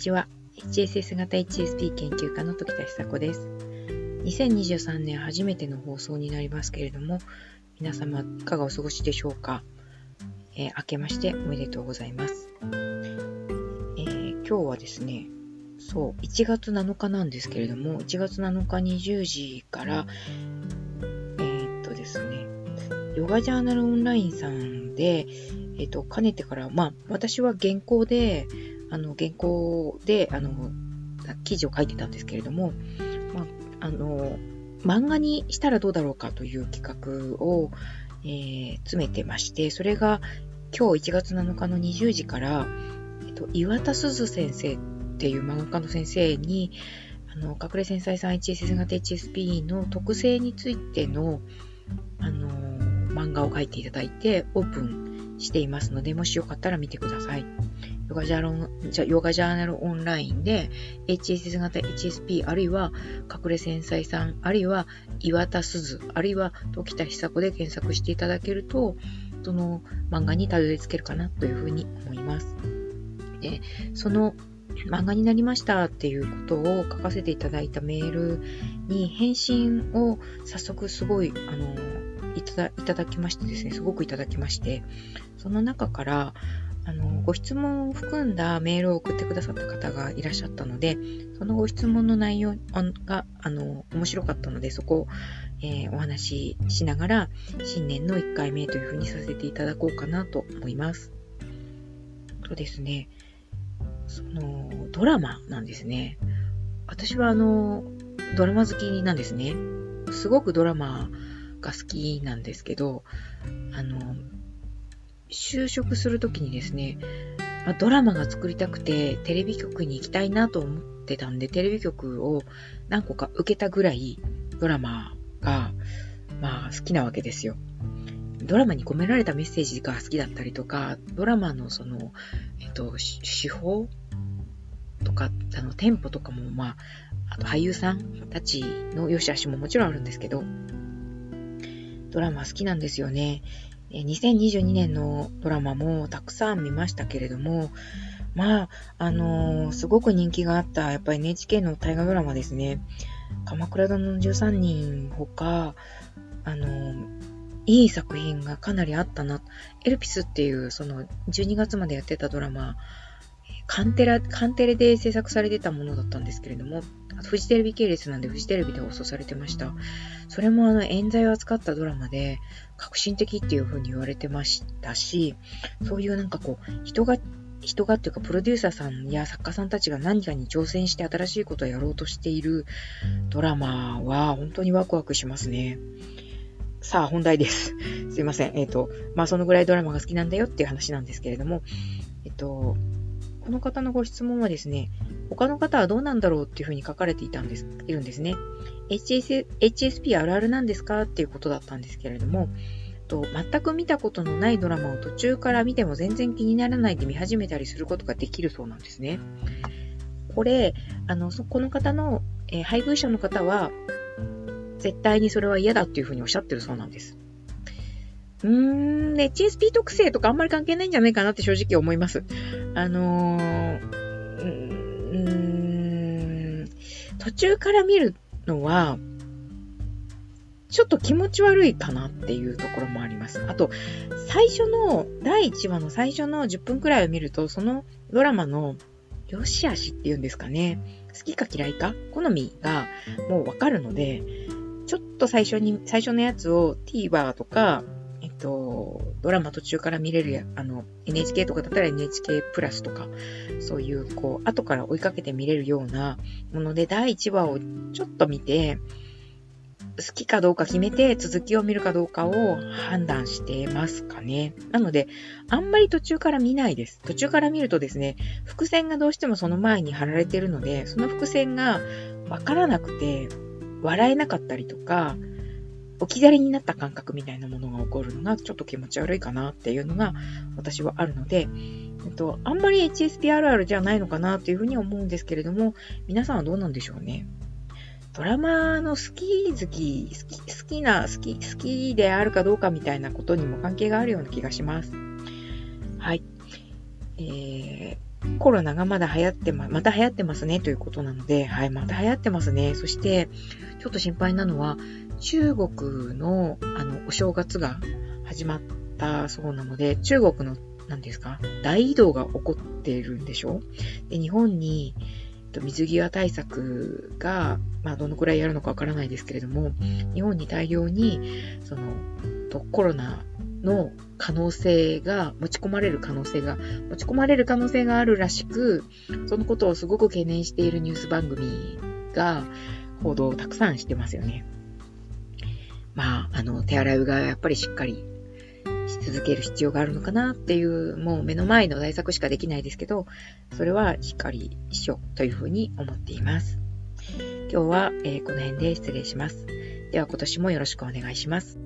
ちは。HSS 型 HSP 研究家の時田久子です。2023年初めての放送になりますけれども、皆様いかがお過ごしでしょうか、えー、明けましておめでとうございます、えー、今日はですね、そう、1月7日なんですけれども、1月7日20時から、えー、っとですね、ヨガジャーナルオンラインさんで、えっと、かねてから、まあ、私は原稿で、あの、原稿で、あの、記事を書いてたんですけれども、まあ、あの、漫画にしたらどうだろうかという企画を、えー、詰めてまして、それが今日1月7日の20時から、えっと、岩田鈴先生っていう漫画家の先生に、あの、隠れ繊細さん HSS 型 HSP の特性についての、あの、漫画を書いていただいて、オープンしていますので、もしよかったら見てください。ヨガジャーナルオンラインで HSS 型 HSP あるいは隠れ繊細さんあるいは岩田鈴あるいは時田久子で検索していただけるとその漫画にたどり着けるかなというふうに思います。でその漫画になりましたっていうことを書かせていただいたメールに返信を早速すごいあのいただきましてですね、すごくいただきまして、その中から、あの、ご質問を含んだメールを送ってくださった方がいらっしゃったので、そのご質問の内容が、あの、面白かったので、そこを、えー、お話ししながら、新年の1回目というふうにさせていただこうかなと思います。とですね、その、ドラマなんですね。私はあの、ドラマ好きなんですね。すごくドラマが好きなんですけど、あの、就職するときにですね、ま、ドラマが作りたくてテレビ局に行きたいなと思ってたんで、テレビ局を何個か受けたぐらいドラマが、まあ好きなわけですよ。ドラマに込められたメッセージが好きだったりとか、ドラマのその、えっと、手法とか、あの、テンポとかも、まあ、あと俳優さんたちの良し悪しももちろんあるんですけど、ドラマ好きなんですよね。2022年のドラマもたくさん見ましたけれども、まあ、あのー、すごく人気があった、やっぱり NHK の大河ドラマですね。鎌倉殿の13人ほか、あのー、いい作品がかなりあったな。エルピスっていう、その、12月までやってたドラマ、カンテラ、カンテレで制作されてたものだったんですけれども、フジテレビ系列なんでフジテレビで放送されてました。それもあの、冤罪を扱ったドラマで、革新的っていう風に言われてましたし、そういうなんかこう、人が、人がっていうか、プロデューサーさんや作家さんたちが何かに挑戦して新しいことをやろうとしているドラマは、本当にワクワクしますね。さあ、本題です。すいません。えっ、ー、と、まあ、そのぐらいドラマが好きなんだよっていう話なんですけれども、えっと、この方のご質問はですね、他の方はどうなんだろうっていうふうに書かれていたんです、いるんですね。HS HSP あるあるなんですかっていうことだったんですけれども、と全く見たことのないドラマを途中から見ても全然気にならないで見始めたりすることができるそうなんですね。これ、あの、そこの方の、えー、配偶者の方は、絶対にそれは嫌だっていうふうにおっしゃってるそうなんです。うーん、HSP 特性とかあんまり関係ないんじゃないかなって正直思います。あのー、うん、途中から見るのは、ちょっと気持ち悪いかなっていうところもあります。あと、最初の、第1話の最初の10分くらいを見ると、そのドラマの良し悪しっていうんですかね、好きか嫌いか、好みがもうわかるので、ちょっと最初に、最初のやつを TVer とか、と、ドラマ途中から見れるや、あの、NHK とかだったら NHK プラスとか、そういう、こう、後から追いかけて見れるようなもので、第1話をちょっと見て、好きかどうか決めて続きを見るかどうかを判断してますかね。なので、あんまり途中から見ないです。途中から見るとですね、伏線がどうしてもその前に貼られてるので、その伏線がわからなくて、笑えなかったりとか、置き去りになった感覚みたいなものが起こるのがちょっと気持ち悪いかなっていうのが私はあるので、えっと、あんまり HSP あるあるじゃないのかなっていうふうに思うんですけれども、皆さんはどうなんでしょうね？ドラマの好き好き、好き、好きな、好き、好きであるかどうかみたいなことにも関係があるような気がします。はい。えー、コロナがまだ流行ってま、また流行ってますねということなので、はい、また流行ってますね。そして、ちょっと心配なのは、中国の、あの、お正月が始まったそうなので、中国の、何ですか、大移動が起こっているんでしょ？で、日本に、水際対策が、まあ、どのくらいやるのかわからないですけれども、日本に大量に、その、コロナの可能性が、持ち込まれる可能性が、持ち込まれる可能性があるらしく、そのことをすごく懸念しているニュース番組が報道をたくさんしてますよね。まあ、あの、手洗いうがやっぱりしっかりし続ける必要があるのかなっていう、もう目の前の対策しかできないですけど、それはしっかりしようというふうに思っています。今日は、えー、この辺で失礼します。では今年もよろしくお願いします。